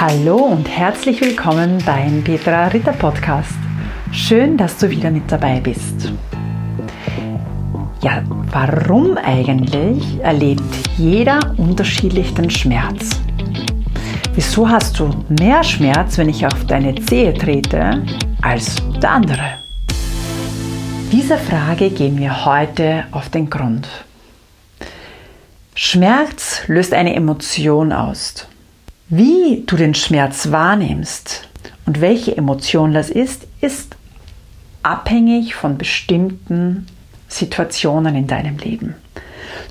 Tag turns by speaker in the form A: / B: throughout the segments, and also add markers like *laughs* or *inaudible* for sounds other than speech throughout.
A: Hallo und herzlich willkommen beim Petra Ritter Podcast. Schön, dass du wieder mit dabei bist. Ja, warum eigentlich erlebt jeder unterschiedlich den Schmerz? Wieso hast du mehr Schmerz, wenn ich auf deine Zehe trete, als der andere? Dieser Frage gehen wir heute auf den Grund. Schmerz löst eine Emotion aus. Wie du den Schmerz wahrnimmst und welche Emotion das ist, ist abhängig von bestimmten Situationen in deinem Leben.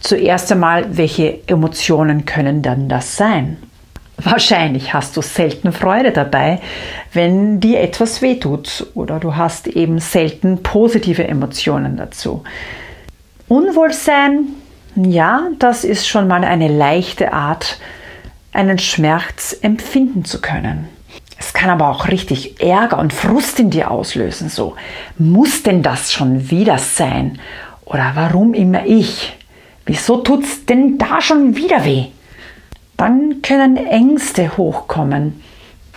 A: Zuerst einmal, welche Emotionen können dann das sein? Wahrscheinlich hast du selten Freude dabei, wenn dir etwas wehtut oder du hast eben selten positive Emotionen dazu. Unwohlsein, ja, das ist schon mal eine leichte Art, einen Schmerz empfinden zu können. Es kann aber auch richtig Ärger und Frust in dir auslösen. So, muss denn das schon wieder sein? Oder warum immer ich? Wieso tut's denn da schon wieder weh? Dann können Ängste hochkommen.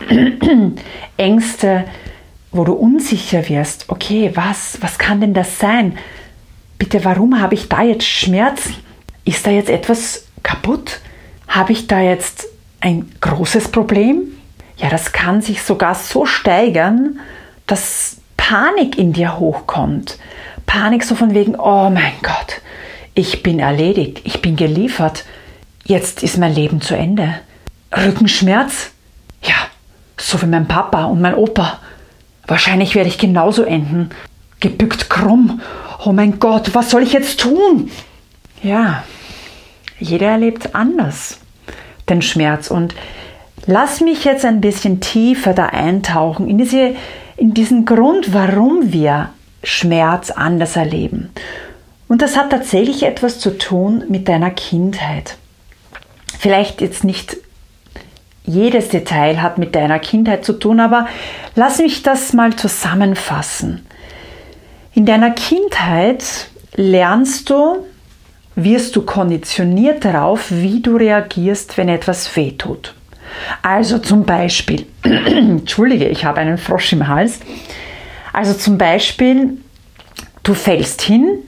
A: *clears throat* Ängste, wo du unsicher wirst. Okay, was, was kann denn das sein? Bitte, warum habe ich da jetzt Schmerzen? Ist da jetzt etwas kaputt? Habe ich da jetzt ein großes Problem? Ja, das kann sich sogar so steigern, dass Panik in dir hochkommt. Panik so von wegen, oh mein Gott, ich bin erledigt, ich bin geliefert, jetzt ist mein Leben zu Ende. Rückenschmerz? Ja, so wie mein Papa und mein Opa. Wahrscheinlich werde ich genauso enden. Gebückt krumm. Oh mein Gott, was soll ich jetzt tun? Ja, jeder erlebt anders den Schmerz. Und lass mich jetzt ein bisschen tiefer da eintauchen in, diese, in diesen Grund, warum wir Schmerz anders erleben. Und das hat tatsächlich etwas zu tun mit deiner Kindheit. Vielleicht jetzt nicht jedes Detail hat mit deiner Kindheit zu tun, aber lass mich das mal zusammenfassen. In deiner Kindheit lernst du wirst du konditioniert darauf, wie du reagierst, wenn etwas weh tut. Also zum Beispiel, *clears throat* entschuldige, ich habe einen Frosch im Hals. Also zum Beispiel, du fällst hin,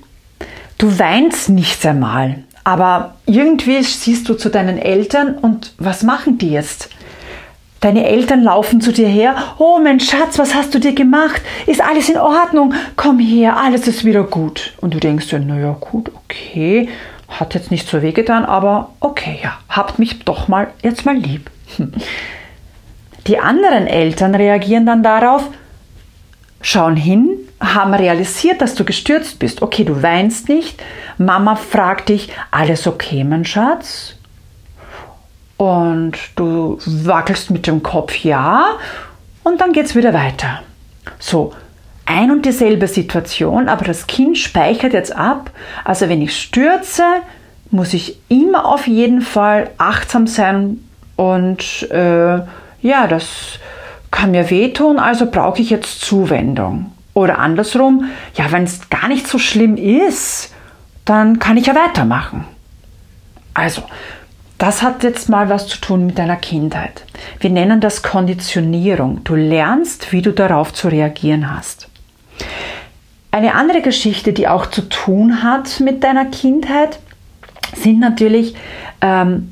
A: du weinst nicht einmal, aber irgendwie siehst du zu deinen Eltern und was machen die jetzt? Deine Eltern laufen zu dir her. Oh, mein Schatz, was hast du dir gemacht? Ist alles in Ordnung? Komm her, alles ist wieder gut. Und du denkst dir, naja, gut, okay. Hat jetzt nicht so weh getan, aber okay, ja, habt mich doch mal jetzt mal lieb. *laughs* Die anderen Eltern reagieren dann darauf, schauen hin, haben realisiert, dass du gestürzt bist. Okay, du weinst nicht. Mama fragt dich, alles okay, mein Schatz? Und du wackelst mit dem Kopf ja und dann geht es wieder weiter. So, ein und dieselbe Situation, aber das Kind speichert jetzt ab. Also wenn ich stürze, muss ich immer auf jeden Fall achtsam sein und äh, ja, das kann mir wehtun, also brauche ich jetzt Zuwendung. Oder andersrum, ja, wenn es gar nicht so schlimm ist, dann kann ich ja weitermachen. Also, das hat jetzt mal was zu tun mit deiner Kindheit. Wir nennen das Konditionierung. Du lernst, wie du darauf zu reagieren hast. Eine andere Geschichte, die auch zu tun hat mit deiner Kindheit, sind natürlich, ähm,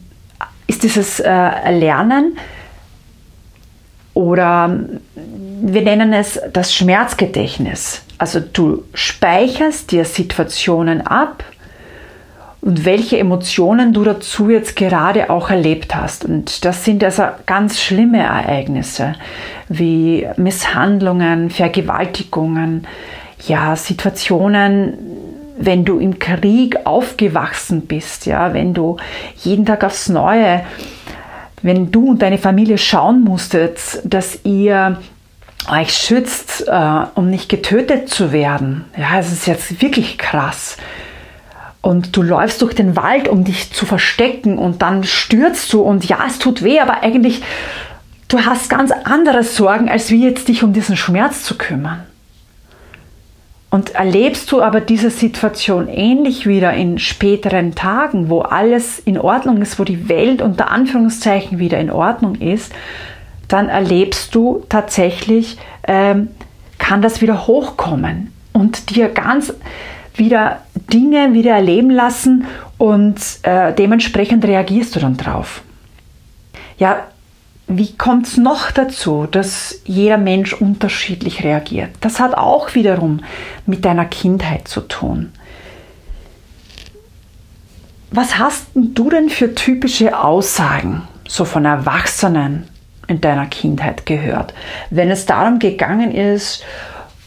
A: ist dieses äh, Lernen oder wir nennen es das Schmerzgedächtnis. Also du speicherst dir Situationen ab, und welche Emotionen du dazu jetzt gerade auch erlebt hast. Und das sind also ganz schlimme Ereignisse wie Misshandlungen, Vergewaltigungen, ja, Situationen, wenn du im Krieg aufgewachsen bist, ja, wenn du jeden Tag aufs Neue, wenn du und deine Familie schauen musstet, dass ihr euch schützt, äh, um nicht getötet zu werden. Ja, es ist jetzt wirklich krass und du läufst durch den Wald, um dich zu verstecken und dann stürzt du und ja, es tut weh, aber eigentlich du hast ganz andere Sorgen, als wie jetzt dich um diesen Schmerz zu kümmern. Und erlebst du aber diese Situation ähnlich wieder in späteren Tagen, wo alles in Ordnung ist, wo die Welt unter Anführungszeichen wieder in Ordnung ist, dann erlebst du tatsächlich, ähm, kann das wieder hochkommen und dir ganz wieder Dinge wieder erleben lassen und äh, dementsprechend reagierst du dann drauf. Ja, wie kommt es noch dazu, dass jeder Mensch unterschiedlich reagiert? Das hat auch wiederum mit deiner Kindheit zu tun. Was hast du denn für typische Aussagen so von Erwachsenen in deiner Kindheit gehört, wenn es darum gegangen ist,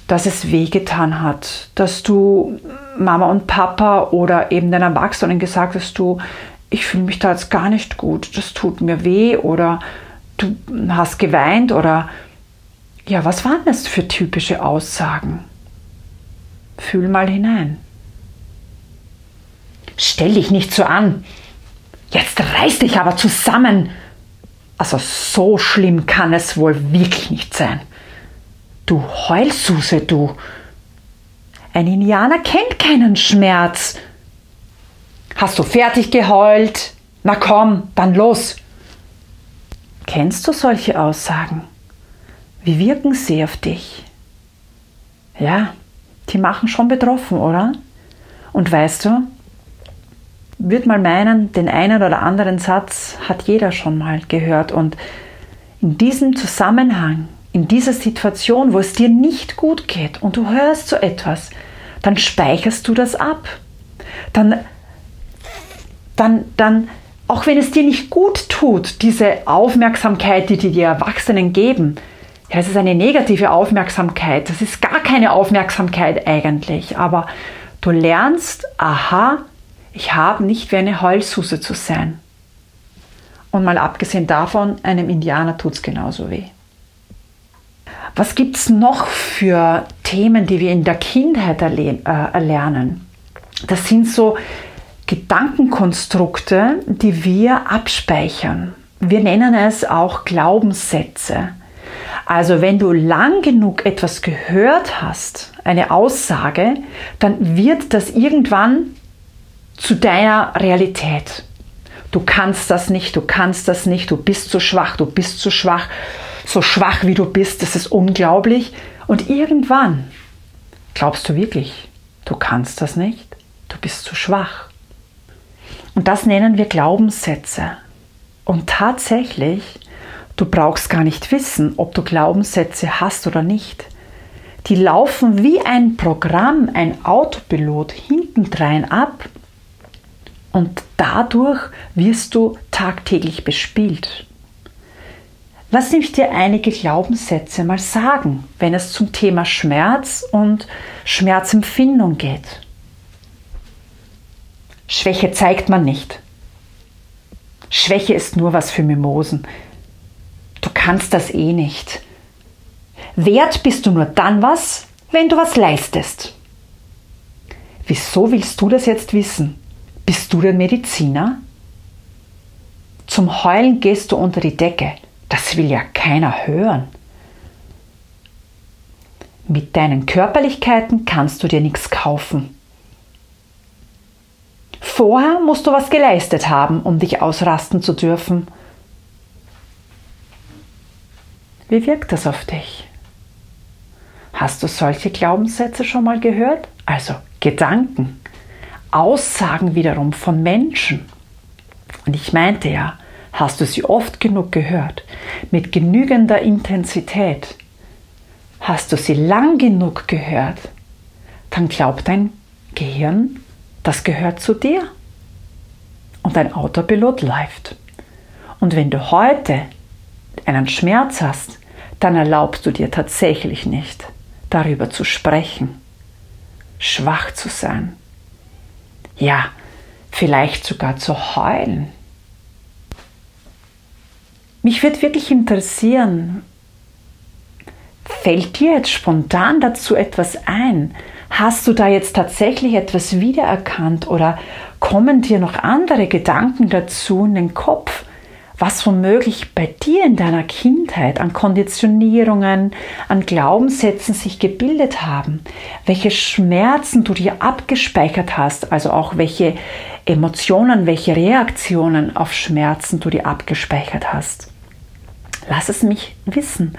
A: dass es wehgetan hat, dass du Mama und Papa oder eben den Erwachsenen gesagt hast, du, ich fühle mich da jetzt gar nicht gut, das tut mir weh oder du hast geweint oder ja, was waren das für typische Aussagen? Fühl mal hinein. Stell dich nicht so an. Jetzt reiß dich aber zusammen. Also so schlimm kann es wohl wirklich nicht sein. Du Heulsuse, du. Ein Indianer kennt keinen Schmerz. Hast du fertig geheult? Na komm, dann los. Kennst du solche Aussagen? Wie wirken sie auf dich? Ja, die machen schon betroffen, oder? Und weißt du, würde mal meinen, den einen oder anderen Satz hat jeder schon mal gehört. Und in diesem Zusammenhang, in dieser Situation, wo es dir nicht gut geht und du hörst so etwas, dann speicherst du das ab. Dann, dann, dann auch wenn es dir nicht gut tut, diese Aufmerksamkeit, die dir die Erwachsenen geben, ja, es ist eine negative Aufmerksamkeit, das ist gar keine Aufmerksamkeit eigentlich, aber du lernst, aha, ich habe nicht wie eine Heulsuse zu sein. Und mal abgesehen davon, einem Indianer tut es genauso weh. Was gibt es noch für Themen, die wir in der Kindheit äh, erlernen? Das sind so Gedankenkonstrukte, die wir abspeichern. Wir nennen es auch Glaubenssätze. Also wenn du lang genug etwas gehört hast, eine Aussage, dann wird das irgendwann zu deiner Realität. Du kannst das nicht, du kannst das nicht, du bist zu schwach, du bist zu schwach, so schwach wie du bist, das ist unglaublich. Und irgendwann glaubst du wirklich, du kannst das nicht, du bist zu schwach. Und das nennen wir Glaubenssätze. Und tatsächlich, du brauchst gar nicht wissen, ob du Glaubenssätze hast oder nicht. Die laufen wie ein Programm, ein Autopilot hintendrein ab und dadurch wirst du tagtäglich bespielt. Lass mich dir einige Glaubenssätze mal sagen, wenn es zum Thema Schmerz und Schmerzempfindung geht. Schwäche zeigt man nicht. Schwäche ist nur was für Mimosen. Du kannst das eh nicht. Wert bist du nur dann was, wenn du was leistest. Wieso willst du das jetzt wissen? Bist du der Mediziner? Zum Heulen gehst du unter die Decke. Das will ja keiner hören. Mit deinen Körperlichkeiten kannst du dir nichts kaufen. Vorher musst du was geleistet haben, um dich ausrasten zu dürfen. Wie wirkt das auf dich? Hast du solche Glaubenssätze schon mal gehört? Also Gedanken, Aussagen wiederum von Menschen. Und ich meinte ja, hast du sie oft genug gehört, mit genügender Intensität, hast du sie lang genug gehört, dann glaubt dein Gehirn, das gehört zu dir. Und dein Autopilot läuft. Und wenn du heute einen Schmerz hast, dann erlaubst du dir tatsächlich nicht, darüber zu sprechen, schwach zu sein. Ja, vielleicht sogar zu heulen. Mich würde wirklich interessieren, fällt dir jetzt spontan dazu etwas ein, Hast du da jetzt tatsächlich etwas wiedererkannt oder kommen dir noch andere Gedanken dazu in den Kopf, was womöglich bei dir in deiner Kindheit an Konditionierungen, an Glaubenssätzen sich gebildet haben, welche Schmerzen du dir abgespeichert hast, also auch welche Emotionen, welche Reaktionen auf Schmerzen du dir abgespeichert hast. Lass es mich wissen.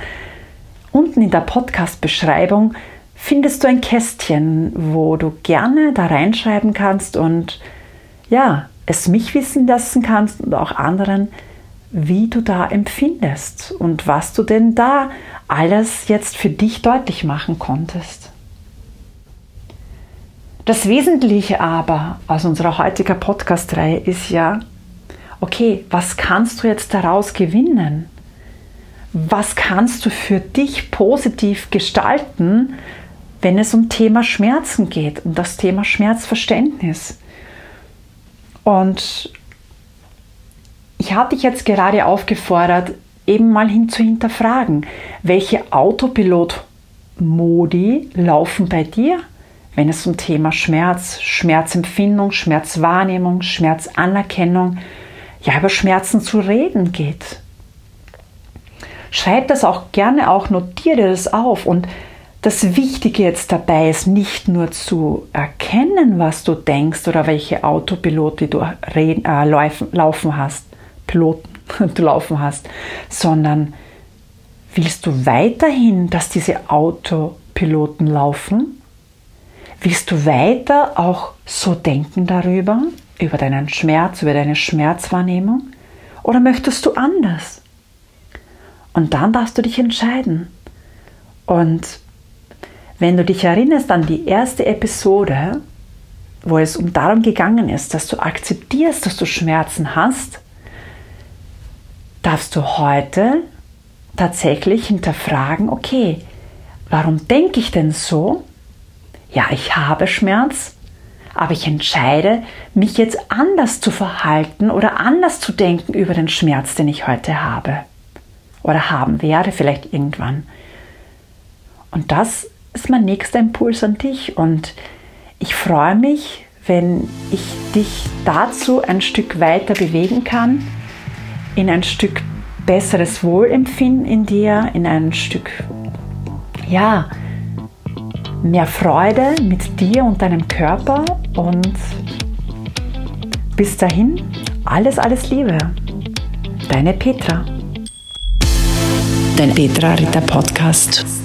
A: Unten in der Podcast-Beschreibung findest du ein Kästchen, wo du gerne da reinschreiben kannst und ja, es mich wissen lassen kannst und auch anderen, wie du da empfindest und was du denn da alles jetzt für dich deutlich machen konntest. Das Wesentliche aber aus unserer heutigen Podcast-Reihe ist ja, okay, was kannst du jetzt daraus gewinnen? Was kannst du für dich positiv gestalten, wenn es um Thema Schmerzen geht, um das Thema Schmerzverständnis? Und ich habe dich jetzt gerade aufgefordert, eben mal hin zu hinterfragen, welche Autopilot-Modi laufen bei dir, wenn es um Thema Schmerz, Schmerzempfindung, Schmerzwahrnehmung, Schmerzanerkennung, ja über Schmerzen zu reden geht. Schreib das auch gerne auch, notiere das auf und das Wichtige jetzt dabei ist nicht nur zu erkennen, was du denkst oder welche Autopilote du reden, äh, laufen, hast, Piloten *laughs* du laufen hast, sondern willst du weiterhin, dass diese Autopiloten laufen? Willst du weiter auch so denken darüber, über deinen Schmerz, über deine Schmerzwahrnehmung? Oder möchtest du anders? Und dann darfst du dich entscheiden. Und wenn du dich erinnerst an die erste Episode, wo es um darum gegangen ist, dass du akzeptierst, dass du Schmerzen hast, darfst du heute tatsächlich hinterfragen, okay, warum denke ich denn so? Ja, ich habe Schmerz, aber ich entscheide, mich jetzt anders zu verhalten oder anders zu denken über den Schmerz, den ich heute habe oder haben werde, vielleicht irgendwann. Und das ist mein nächster Impuls an dich und ich freue mich, wenn ich dich dazu ein Stück weiter bewegen kann in ein Stück besseres Wohlempfinden in dir, in ein Stück, ja, mehr Freude mit dir und deinem Körper und bis dahin alles, alles Liebe. Deine Petra.
B: Dein Petra Ritter Podcast.